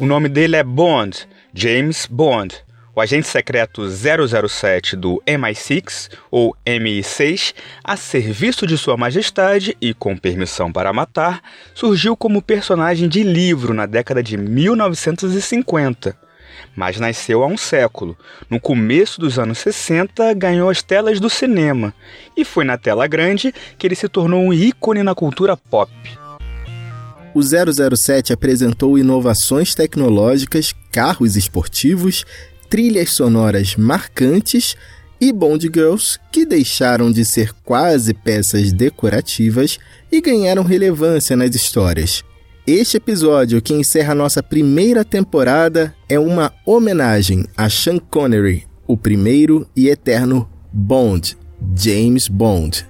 O nome dele é Bond, James Bond, o agente secreto 007 do MI6 ou MI6, a serviço de Sua Majestade e com permissão para matar, surgiu como personagem de livro na década de 1950 mas nasceu há um século. No começo dos anos 60, ganhou as telas do cinema e foi na tela grande que ele se tornou um ícone na cultura pop. O 007 apresentou inovações tecnológicas, carros esportivos, trilhas sonoras marcantes e Bond Girls que deixaram de ser quase peças decorativas e ganharam relevância nas histórias. Este episódio, que encerra nossa primeira temporada, é uma homenagem a Sean Connery, o primeiro e eterno Bond, James Bond.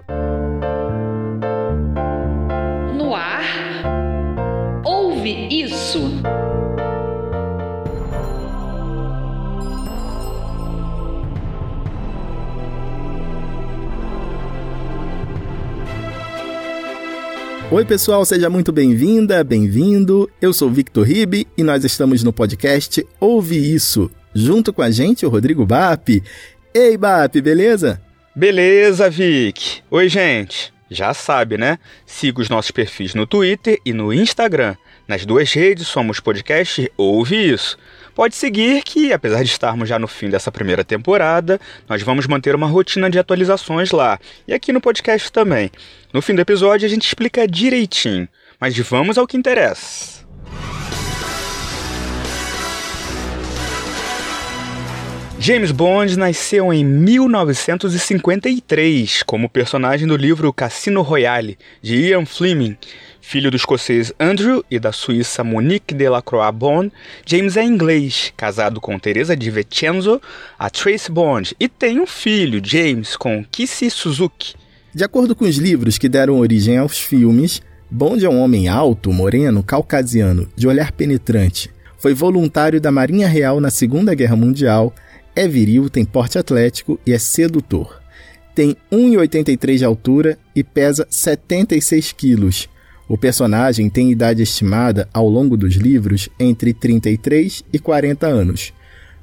Oi, pessoal, seja muito bem-vinda, bem-vindo. Eu sou Victor Ribe e nós estamos no podcast Ouve Isso. Junto com a gente, o Rodrigo Bap. Ei, Bap, beleza? Beleza, Vic. Oi, gente. Já sabe, né? Siga os nossos perfis no Twitter e no Instagram. Nas duas redes somos podcast Ouve Isso. Pode seguir que, apesar de estarmos já no fim dessa primeira temporada, nós vamos manter uma rotina de atualizações lá e aqui no podcast também. No fim do episódio a gente explica direitinho, mas vamos ao que interessa. James Bond nasceu em 1953 como personagem do livro Cassino Royale, de Ian Fleming, Filho do escocês Andrew e da suíça Monique Delacroix Bond, James é inglês, casado com Teresa de Vincenzo, a Trace Bond, e tem um filho, James, com Kissy Suzuki. De acordo com os livros que deram origem aos filmes, Bond é um homem alto, moreno, caucasiano, de olhar penetrante. Foi voluntário da Marinha Real na Segunda Guerra Mundial, é viril, tem porte atlético e é sedutor. Tem 1,83 de altura e pesa 76 quilos. O personagem tem idade estimada ao longo dos livros entre 33 e 40 anos.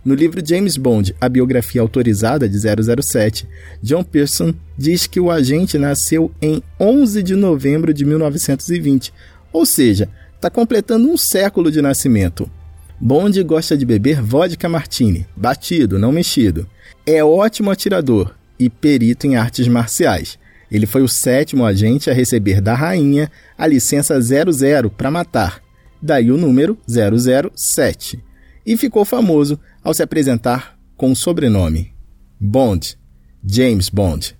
No livro James Bond, a biografia autorizada de 007, John Pearson diz que o agente nasceu em 11 de novembro de 1920, ou seja, está completando um século de nascimento. Bond gosta de beber vodka martini, batido, não mexido. É ótimo atirador e perito em artes marciais. Ele foi o sétimo agente a receber da rainha a licença 00 para matar, daí o número 007, e ficou famoso ao se apresentar com o sobrenome Bond, James Bond.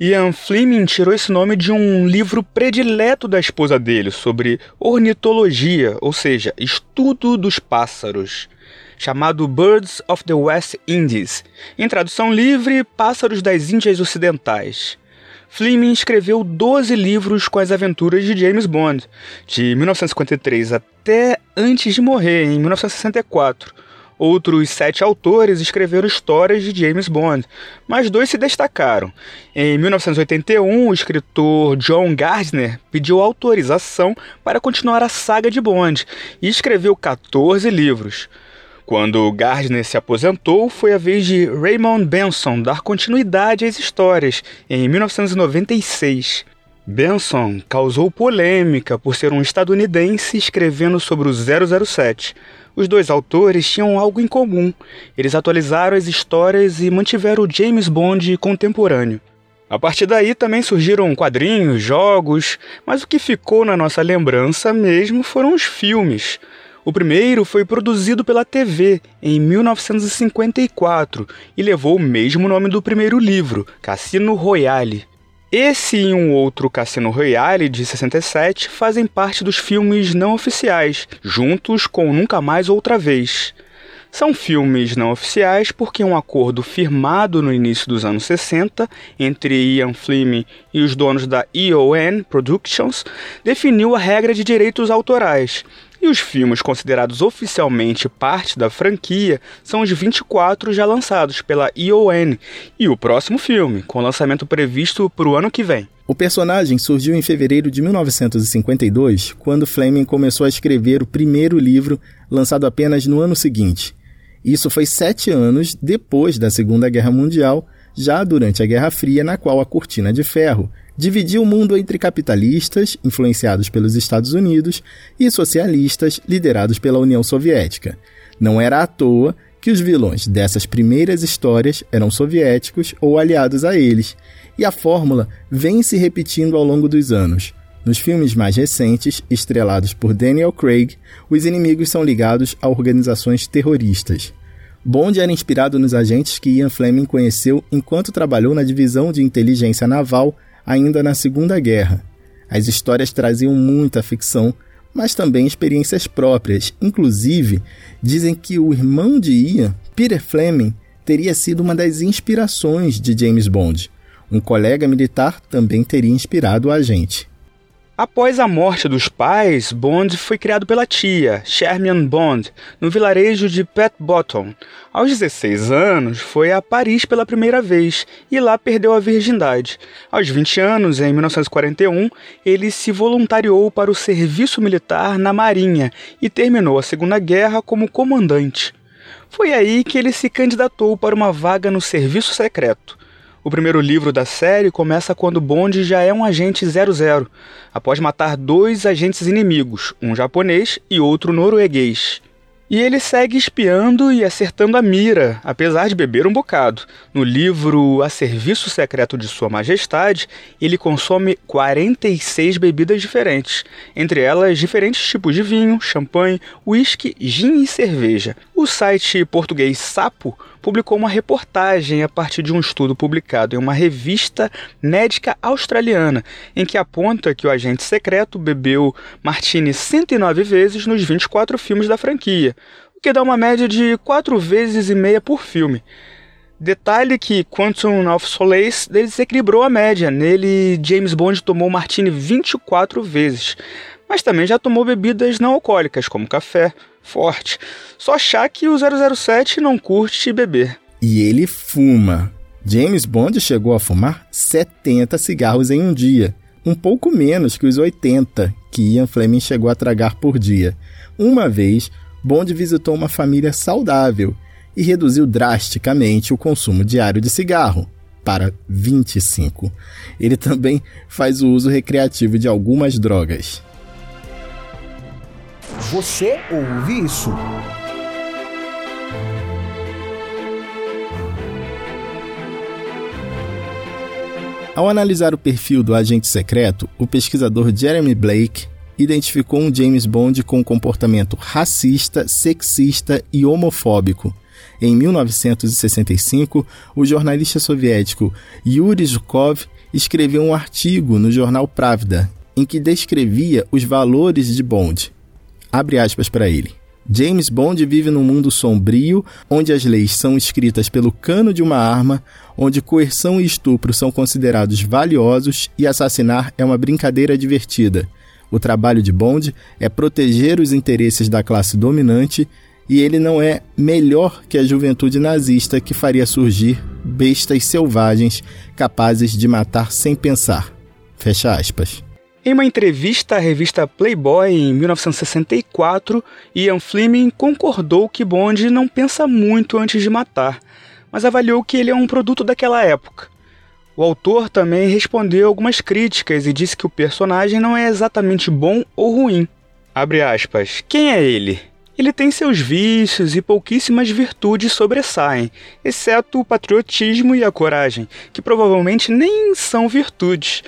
Ian Fleming tirou esse nome de um livro predileto da esposa dele sobre ornitologia, ou seja, estudo dos pássaros, chamado Birds of the West Indies, em tradução livre, Pássaros das Índias Ocidentais. Fleming escreveu 12 livros com as aventuras de James Bond, de 1953 até antes de morrer, em 1964. Outros sete autores escreveram histórias de James Bond, mas dois se destacaram. Em 1981, o escritor John Gardner pediu autorização para continuar a saga de Bond e escreveu 14 livros. Quando Gardner se aposentou, foi a vez de Raymond Benson dar continuidade às histórias, em 1996. Benson causou polêmica por ser um estadunidense escrevendo sobre o 007. Os dois autores tinham algo em comum. Eles atualizaram as histórias e mantiveram o James Bond contemporâneo. A partir daí também surgiram quadrinhos, jogos, mas o que ficou na nossa lembrança mesmo foram os filmes. O primeiro foi produzido pela TV em 1954 e levou o mesmo nome do primeiro livro, Cassino Royale. Esse e um outro Cassino Royale de 67 fazem parte dos filmes não oficiais, juntos com Nunca Mais Outra Vez. São filmes não oficiais porque um acordo firmado no início dos anos 60 entre Ian Fleming e os donos da EON Productions definiu a regra de direitos autorais E os filmes considerados oficialmente parte da franquia são os 24 já lançados pela EON e o próximo filme, com lançamento previsto para o ano que vem. O personagem surgiu em fevereiro de 1952, quando Fleming começou a escrever o primeiro livro, lançado apenas no ano seguinte. Isso foi sete anos depois da Segunda Guerra Mundial, já durante a Guerra Fria, na qual a Cortina de Ferro dividia o mundo entre capitalistas, influenciados pelos Estados Unidos, e socialistas, liderados pela União Soviética. Não era à toa que os vilões dessas primeiras histórias eram soviéticos ou aliados a eles, e a fórmula vem se repetindo ao longo dos anos. Nos filmes mais recentes, estrelados por Daniel Craig, os inimigos são ligados a organizações terroristas. Bond era inspirado nos agentes que Ian Fleming conheceu enquanto trabalhou na divisão de inteligência naval ainda na Segunda Guerra. As histórias traziam muita ficção, mas também experiências próprias. Inclusive, dizem que o irmão de Ian, Peter Fleming, teria sido uma das inspirações de James Bond. Um colega militar também teria inspirado o agente. Após a morte dos pais, Bond foi criado pela tia, Sherman Bond, no vilarejo de Pet Bottom. Aos 16 anos, foi a Paris pela primeira vez e lá perdeu a virgindade. Aos 20 anos, em 1941, ele se voluntariou para o serviço militar na Marinha e terminou a Segunda Guerra como comandante. Foi aí que ele se candidatou para uma vaga no serviço secreto. O primeiro livro da série começa quando Bond já é um agente 00, após matar dois agentes inimigos, um japonês e outro norueguês. E ele segue espiando e acertando a mira, apesar de beber um bocado. No livro A Serviço Secreto de Sua Majestade, ele consome 46 bebidas diferentes, entre elas diferentes tipos de vinho, champanhe, uísque, gin e cerveja. O site português Sapo publicou uma reportagem a partir de um estudo publicado em uma revista médica australiana, em que aponta que o agente secreto bebeu martini 109 vezes nos 24 filmes da franquia, o que dá uma média de 4 vezes e meia por filme. Detalhe que Quantum of Solace desequilibrou a média. Nele, James Bond tomou martini 24 vezes, mas também já tomou bebidas não alcoólicas, como café, forte. Só achar que o 007 não curte beber. E ele fuma. James Bond chegou a fumar 70 cigarros em um dia, um pouco menos que os 80 que Ian Fleming chegou a tragar por dia. Uma vez, Bond visitou uma família saudável e reduziu drasticamente o consumo diário de cigarro para 25. Ele também faz o uso recreativo de algumas drogas. Você ouve isso? Ao analisar o perfil do agente secreto, o pesquisador Jeremy Blake identificou um James Bond com comportamento racista, sexista e homofóbico. Em 1965, o jornalista soviético Yuri Zhukov escreveu um artigo no jornal Pravda em que descrevia os valores de Bond. Abre aspas para ele. James Bond vive num mundo sombrio, onde as leis são escritas pelo cano de uma arma, onde coerção e estupro são considerados valiosos e assassinar é uma brincadeira divertida. O trabalho de Bond é proteger os interesses da classe dominante e ele não é melhor que a juventude nazista que faria surgir bestas selvagens capazes de matar sem pensar. Fecha aspas. Em uma entrevista à revista Playboy em 1964, Ian Fleming concordou que Bond não pensa muito antes de matar, mas avaliou que ele é um produto daquela época. O autor também respondeu algumas críticas e disse que o personagem não é exatamente bom ou ruim. Abre aspas. Quem é ele? Ele tem seus vícios e pouquíssimas virtudes sobressaem, exceto o patriotismo e a coragem, que provavelmente nem são virtudes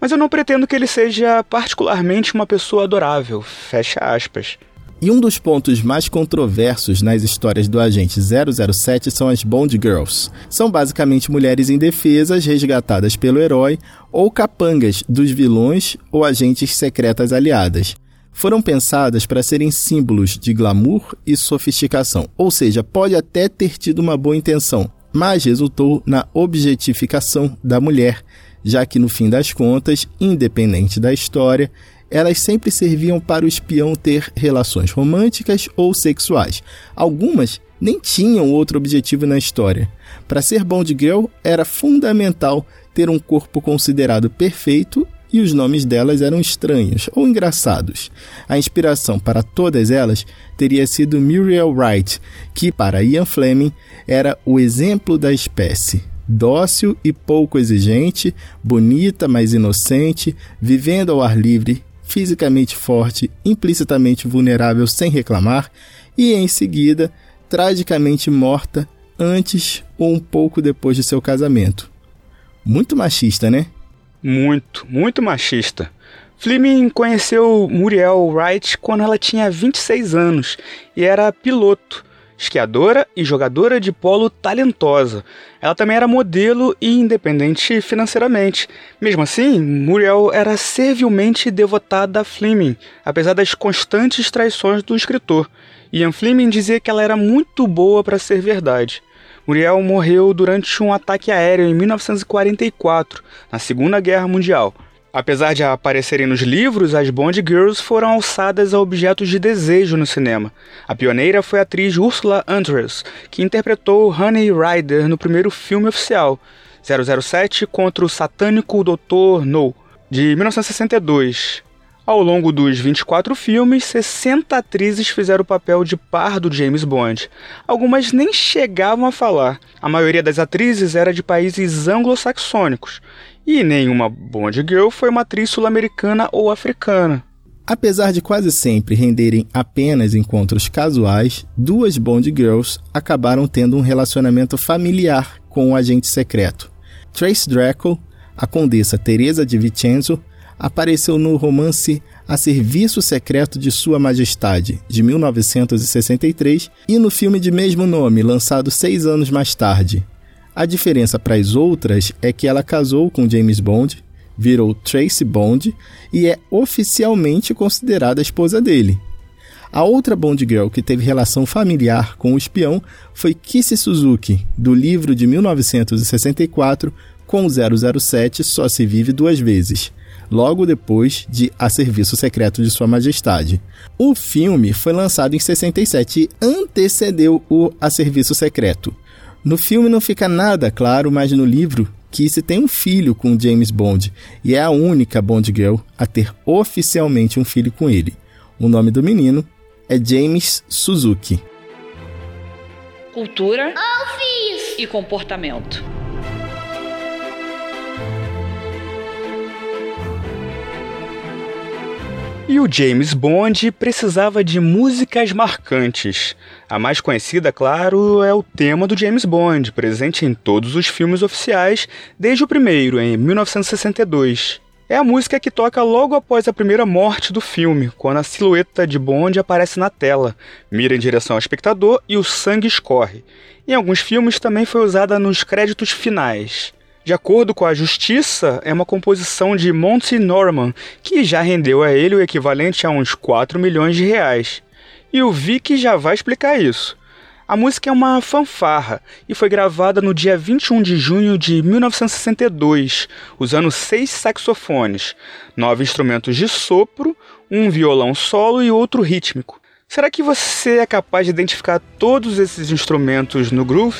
mas eu não pretendo que ele seja particularmente uma pessoa adorável. Fecha aspas. E um dos pontos mais controversos nas histórias do agente 007 são as Bond Girls. São basicamente mulheres indefesas resgatadas pelo herói ou capangas dos vilões ou agentes secretas aliadas. Foram pensadas para serem símbolos de glamour e sofisticação, ou seja, pode até ter tido uma boa intenção, mas resultou na objetificação da mulher já que no fim das contas, independente da história, elas sempre serviam para o espião ter relações românticas ou sexuais. Algumas nem tinham outro objetivo na história. Para ser Bond Girl, era fundamental ter um corpo considerado perfeito e os nomes delas eram estranhos ou engraçados. A inspiração para todas elas teria sido Muriel Wright, que para Ian Fleming era o exemplo da espécie. Dócil e pouco exigente, bonita, mas inocente, vivendo ao ar livre, fisicamente forte, implicitamente vulnerável sem reclamar, e em seguida, tragicamente morta antes ou um pouco depois de seu casamento. Muito machista, né? Muito, muito machista. Fleming conheceu Muriel Wright quando ela tinha 26 anos e era piloto, esquiadora e jogadora de polo talentosa. Ela também era modelo e independente financeiramente. Mesmo assim, Muriel era servilmente devotada a Fleming, apesar das constantes traições do escritor. Ian Fleming dizia que ela era muito boa para ser verdade. Muriel morreu durante um ataque aéreo em 1944, na Segunda Guerra Mundial. Apesar de aparecerem nos livros, as Bond Girls foram alçadas a objetos de desejo no cinema. A pioneira foi a atriz Ursula Andress, que interpretou Honey Rider no primeiro filme oficial, 007 contra o satânico Dr. No, de 1962. Ao longo dos 24 filmes, 60 atrizes fizeram o papel de par do James Bond. Algumas nem chegavam a falar. A maioria das atrizes era de países anglo-saxônicos. E nenhuma Bond Girl foi uma atriz sul-americana ou africana. Apesar de quase sempre renderem apenas encontros casuais, duas Bond Girls acabaram tendo um relacionamento familiar com o agente secreto. Trace Draco, a condessa Teresa de Vincenzo, apareceu no romance A Serviço Secreto de Sua Majestade, de 1963, e no filme de mesmo nome, lançado seis anos mais tarde. A diferença para as outras é que ela casou com James Bond, virou Tracy Bond e é oficialmente considerada a esposa dele. A outra Bond Girl que teve relação familiar com o espião foi Kissy Suzuki, do livro de 1964, com 007 Só se vive duas vezes logo depois de A Serviço Secreto de Sua Majestade. O filme foi lançado em 67 e antecedeu o A Serviço Secreto. No filme não fica nada claro, mas no livro Kissy tem um filho com James Bond e é a única Bond Girl a ter oficialmente um filho com ele. O nome do menino é James Suzuki. Cultura e comportamento. E o James Bond precisava de músicas marcantes. A mais conhecida, claro, é o tema do James Bond, presente em todos os filmes oficiais desde o primeiro, em 1962. É a música que toca logo após a primeira morte do filme, quando a silhueta de Bond aparece na tela, mira em direção ao espectador e o sangue escorre. Em alguns filmes também foi usada nos créditos finais. De acordo com a Justiça, é uma composição de Monty Norman, que já rendeu a ele o equivalente a uns 4 milhões de reais. E o Vic já vai explicar isso. A música é uma fanfarra e foi gravada no dia 21 de junho de 1962, usando seis saxofones, nove instrumentos de sopro, um violão solo e outro rítmico. Será que você é capaz de identificar todos esses instrumentos no groove?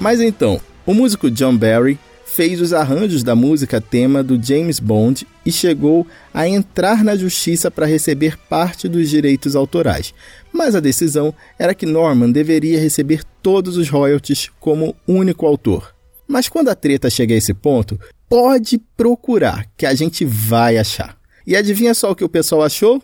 Mas então, o músico John Barry fez os arranjos da música tema do James Bond e chegou a entrar na justiça para receber parte dos direitos autorais. Mas a decisão era que Norman deveria receber todos os royalties como único autor. Mas quando a treta chega a esse ponto, pode procurar que a gente vai achar. E adivinha só o que o pessoal achou?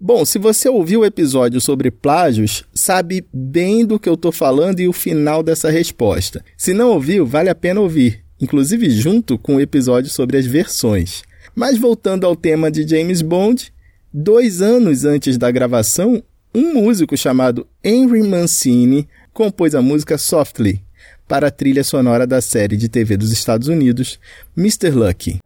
Bom, se você ouviu o episódio sobre plágios, sabe bem do que eu estou falando e o final dessa resposta. Se não ouviu, vale a pena ouvir, inclusive junto com o episódio sobre as versões. Mas voltando ao tema de James Bond, dois anos antes da gravação, um músico chamado Henry Mancini compôs a música Softly para a trilha sonora da série de TV dos Estados Unidos, Mr. Lucky.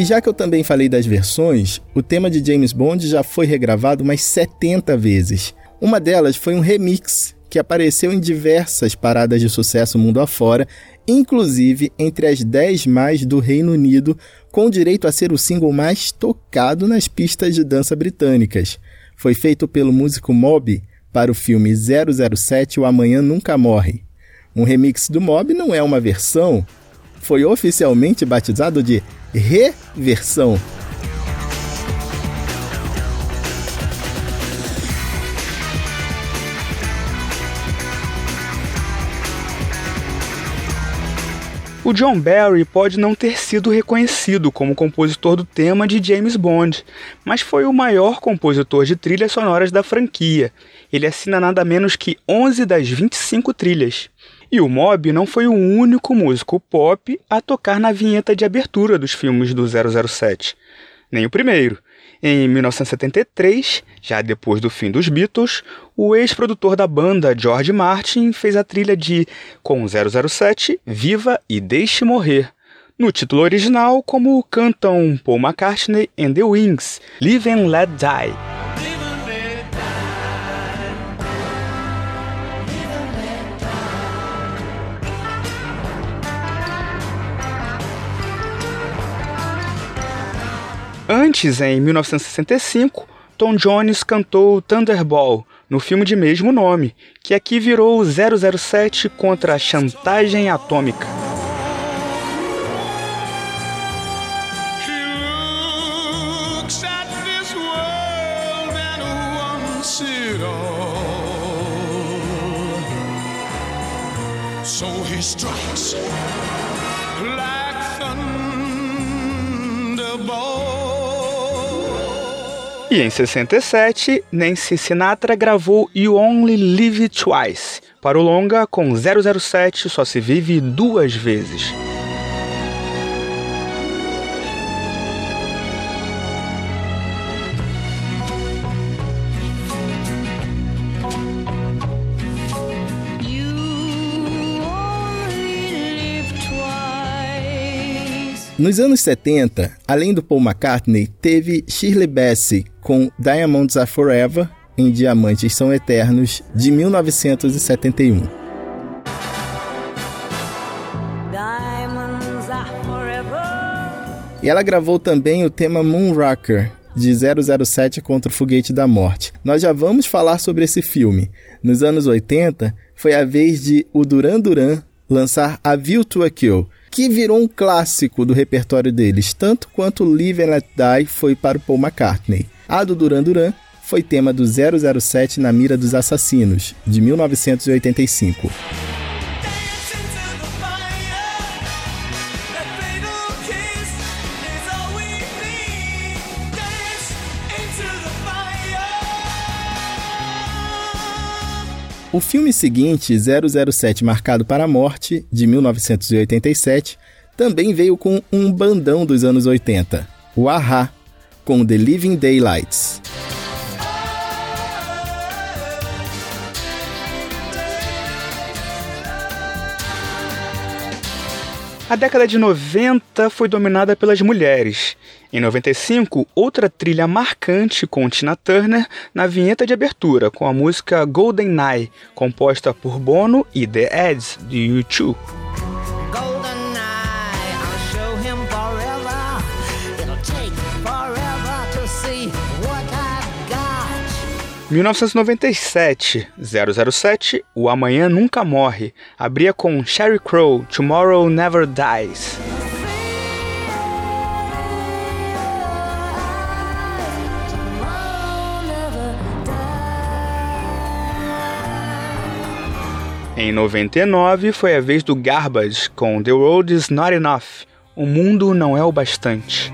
E já que eu também falei das versões, o tema de James Bond já foi regravado umas 70 vezes. Uma delas foi um remix que apareceu em diversas paradas de sucesso mundo afora, inclusive entre as 10 mais do Reino Unido, com direito a ser o single mais tocado nas pistas de dança britânicas. Foi feito pelo músico Mob para o filme 007 O Amanhã Nunca Morre. Um remix do Mob não é uma versão, foi oficialmente batizado de reversão. O John Barry pode não ter sido reconhecido como compositor do tema de James Bond, mas foi o maior compositor de trilhas sonoras da franquia. Ele assina nada menos que 11 das 25 trilhas. E o Mob não foi o único músico pop a tocar na vinheta de abertura dos filmes do 007. Nem o primeiro. Em 1973, já depois do fim dos Beatles, o ex-produtor da banda, George Martin, fez a trilha de Com 007, Viva e Deixe Morrer. No título original, como cantam Paul McCartney and the Wings, Live and Let Die. Antes, em 1965, Tom Jones cantou Thunderball no filme de mesmo nome, que aqui virou 007 contra a chantagem atômica. E em 67, Nancy Sinatra gravou You Only Live Twice para o longa com 007 Só se vive duas vezes. Nos anos 70, além do Paul McCartney, teve Shirley Bassey com Diamonds Are Forever, em Diamantes São Eternos, de 1971. E ela gravou também o tema Moonraker, de 007 contra o Foguete da Morte. Nós já vamos falar sobre esse filme. Nos anos 80, foi a vez de o Duran Duran lançar A View to a Kill, que virou um clássico do repertório deles, tanto quanto Live and Let Die foi para o Paul McCartney. A do Duran Duran foi tema do 007 na mira dos assassinos, de 1985. O filme seguinte, 007 Marcado para a Morte, de 1987, também veio com um bandão dos anos 80, o Aha, com The Living Daylights. A década de 90 foi dominada pelas mulheres. Em 95, outra trilha marcante com Tina Turner na vinheta de abertura, com a música Golden Night, composta por Bono e The Edds, de U2. 1997, 007, O Amanhã Nunca Morre, abria com Sherry Crow, Tomorrow Never Dies. Em 99 foi a vez do Garbage com The World Is Not Enough. O mundo não é o bastante.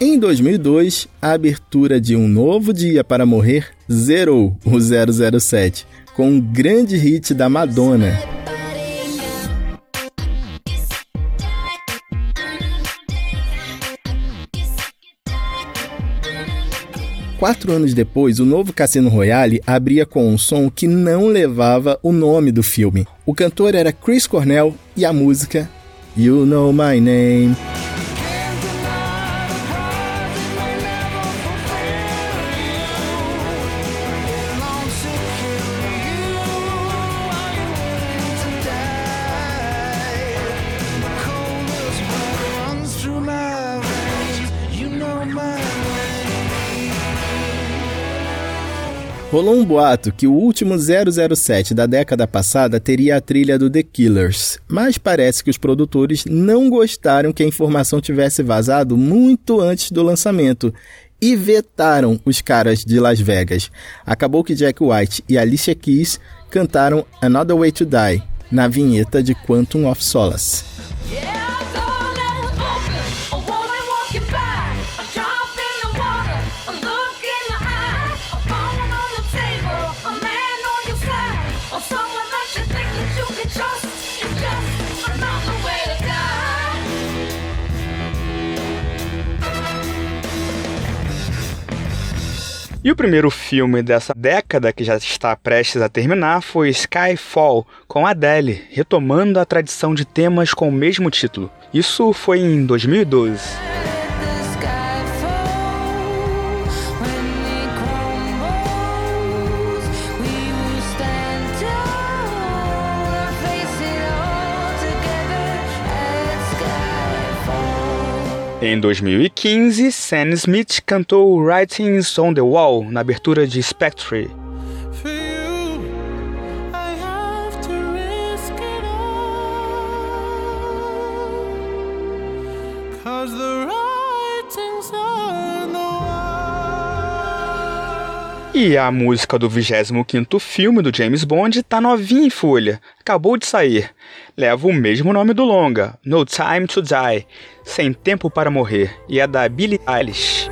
Em 2002, a abertura de Um Novo Dia para Morrer zerou o 007 com um grande hit da Madonna. Quatro anos depois, o novo Cassino Royale abria com um som que não levava o nome do filme. O cantor era Chris Cornell e a música You Know My Name. Rolou um boato que o último 007 da década passada teria a trilha do The Killers, mas parece que os produtores não gostaram que a informação tivesse vazado muito antes do lançamento e vetaram os caras de Las Vegas. Acabou que Jack White e Alicia Keys cantaram Another Way to Die na vinheta de Quantum of Solace. Yeah! E o primeiro filme dessa década, que já está prestes a terminar, foi Skyfall, com Adele, retomando a tradição de temas com o mesmo título. Isso foi em 2012. Em 2015, Sam Smith cantou Writings on the Wall na abertura de Spectre. E a música do 25º filme do James Bond tá novinha em folha, acabou de sair. Leva o mesmo nome do longa, No Time to Die, Sem Tempo para Morrer, e é da Billie Eilish.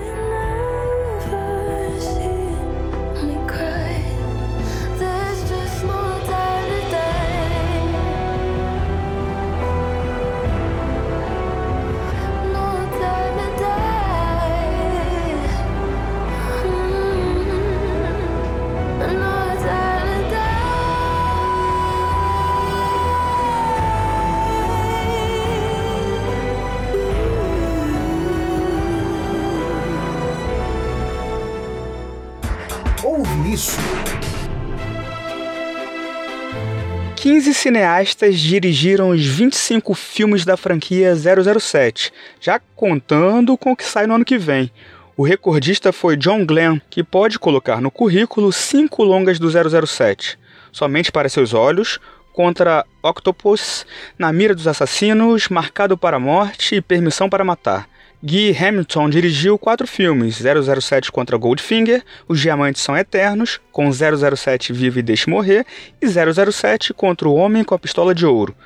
15 cineastas dirigiram os 25 filmes da franquia 007, já contando com o que sai no ano que vem. O recordista foi John Glenn, que pode colocar no currículo cinco longas do 007. Somente para seus olhos, contra Octopus, Na Mira dos Assassinos, Marcado para a Morte e Permissão para Matar. Guy Hamilton dirigiu quatro filmes: 007 contra Goldfinger, Os Diamantes São Eternos, com 007 Vive e Deixe Morrer, e 007 contra o Homem com a Pistola de Ouro.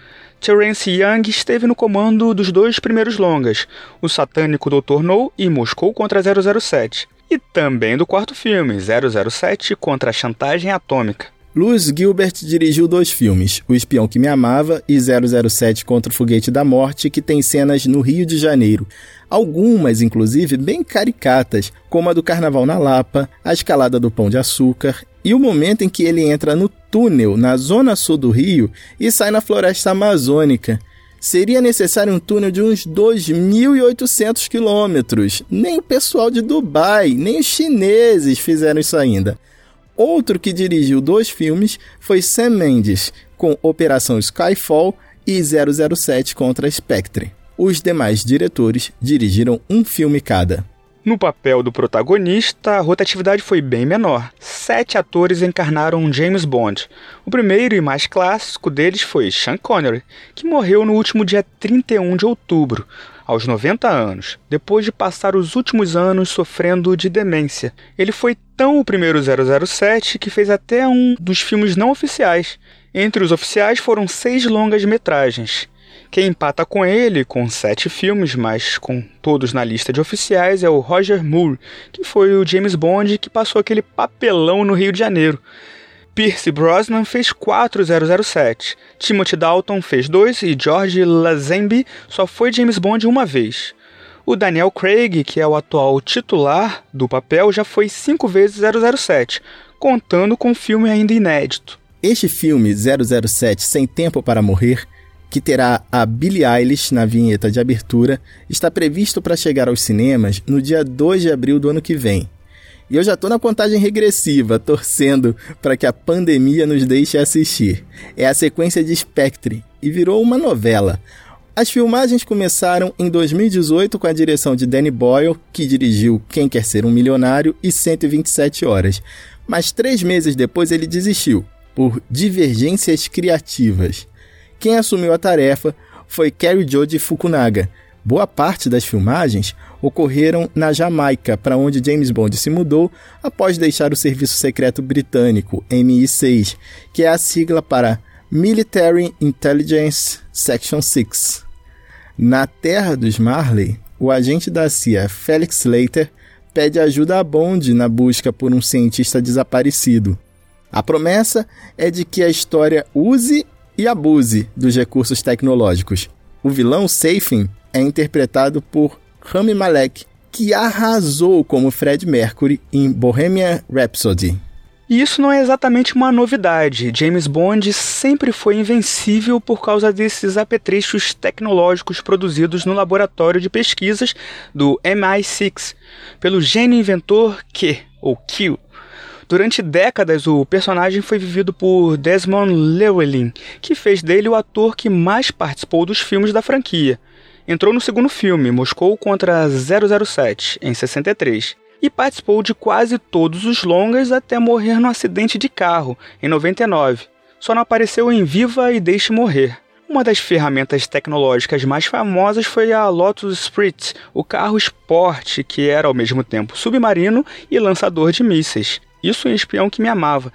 Terence Young esteve no comando dos dois primeiros longas, O Satânico Dr. No e Moscou contra 007, e também do quarto filme, 007 contra a Chantagem Atômica. Louis Gilbert dirigiu dois filmes, O Espião que Me Amava e 007 contra o Foguete da Morte, que tem cenas no Rio de Janeiro. Algumas, inclusive, bem caricatas, como a do Carnaval na Lapa, a escalada do Pão de Açúcar e o momento em que ele entra no túnel na zona sul do Rio e sai na floresta amazônica. Seria necessário um túnel de uns 2.800 quilômetros. Nem o pessoal de Dubai, nem os chineses fizeram isso ainda. Outro que dirigiu dois filmes foi Sam Mendes, com Operação Skyfall e 007 contra Spectre. Os demais diretores dirigiram um filme cada. No papel do protagonista, a rotatividade foi bem menor. Sete atores encarnaram James Bond. O primeiro e mais clássico deles foi Sean Connery, que morreu no último dia 31 de outubro, aos 90 anos, depois de passar os últimos anos sofrendo de demência. Ele foi tão o primeiro 007 que fez até um dos filmes não oficiais. Entre os oficiais foram seis longas metragens. Quem empata com ele, com sete filmes, mas com todos na lista de oficiais, é o Roger Moore, que foi o James Bond que passou aquele papelão no Rio de Janeiro. Pierce Brosnan fez 4 007, Timothy Dalton fez 2 e George Lazenby só foi James Bond uma vez. O Daniel Craig, que é o atual titular do papel, já foi cinco vezes 007, contando com um filme ainda inédito. Este filme, 007 Sem Tempo para Morrer, que terá a Billie Eilish na vinheta de abertura, está previsto para chegar aos cinemas no dia 2 de abril do ano que vem. E eu já estou na contagem regressiva, torcendo para que a pandemia nos deixe assistir. É a sequência de Spectre e virou uma novela. As filmagens começaram em 2018 com a direção de Danny Boyle, que dirigiu Quem Quer Ser um Milionário e 127 Horas. Mas três meses depois ele desistiu, por divergências criativas. Quem assumiu a tarefa foi Kerry Joji Fukunaga. Boa parte das filmagens ocorreram na Jamaica, para onde James Bond se mudou após deixar o Serviço Secreto Britânico, MI6, que é a sigla para Military Intelligence Section 6. Na terra dos Marley, o agente da CIA Felix Slater pede ajuda a Bond na busca por um cientista desaparecido. A promessa é de que a história use e abuse dos recursos tecnológicos. O vilão Safin é interpretado por Rami Malek, que arrasou como Fred Mercury em Bohemian Rhapsody. E isso não é exatamente uma novidade. James Bond sempre foi invencível por causa desses apetrechos tecnológicos produzidos no laboratório de pesquisas do MI6 pelo gênio inventor Q, ou Q, Durante décadas, o personagem foi vivido por Desmond Llewellyn, que fez dele o ator que mais participou dos filmes da franquia. Entrou no segundo filme, Moscou contra 007, em 63, e participou de quase todos os longas até morrer no acidente de carro, em 99. Só não apareceu em Viva e Deixe Morrer. Uma das ferramentas tecnológicas mais famosas foi a Lotus Sprit, o carro esporte que era ao mesmo tempo submarino e lançador de mísseis. Isso em Espião que Me Amava.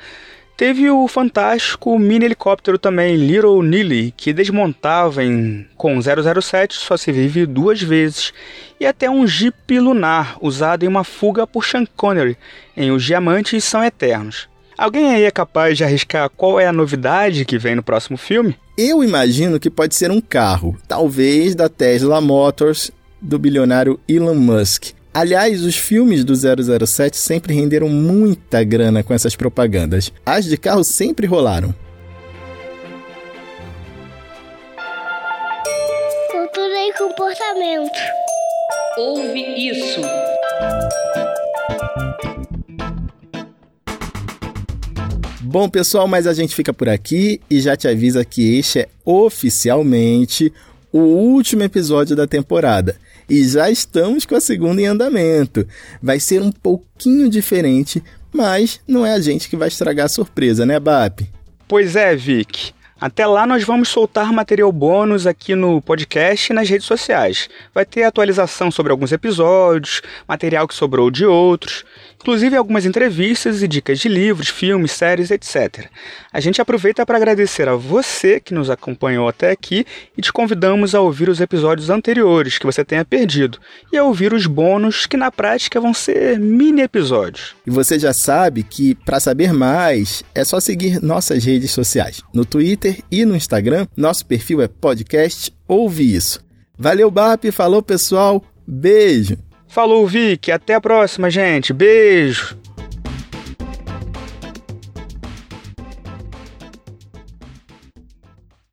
Teve o fantástico mini helicóptero também, Little Neely, que desmontava em com 007 só se vive duas vezes, e até um Jeep lunar usado em uma fuga por Sean Connery em Os Diamantes São Eternos. Alguém aí é capaz de arriscar qual é a novidade que vem no próximo filme? Eu imagino que pode ser um carro, talvez da Tesla Motors do bilionário Elon Musk. Aliás, os filmes do 007 sempre renderam muita grana com essas propagandas. As de carro sempre rolaram. Cultura e comportamento. Ouve isso. Bom, pessoal, mas a gente fica por aqui e já te avisa que este é oficialmente o último episódio da temporada e já estamos com a segunda em andamento. Vai ser um pouquinho diferente, mas não é a gente que vai estragar a surpresa, né, BAP? Pois é, Vic. Até lá nós vamos soltar material bônus aqui no podcast e nas redes sociais. Vai ter atualização sobre alguns episódios, material que sobrou de outros, inclusive algumas entrevistas e dicas de livros, filmes, séries, etc. A gente aproveita para agradecer a você que nos acompanhou até aqui e te convidamos a ouvir os episódios anteriores que você tenha perdido e a ouvir os bônus que na prática vão ser mini episódios. E você já sabe que para saber mais é só seguir nossas redes sociais. No Twitter e no Instagram, nosso perfil é podcast Ouve Isso. Valeu, BAP, falou pessoal, beijo! Falou, Vic. Até a próxima, gente. Beijo.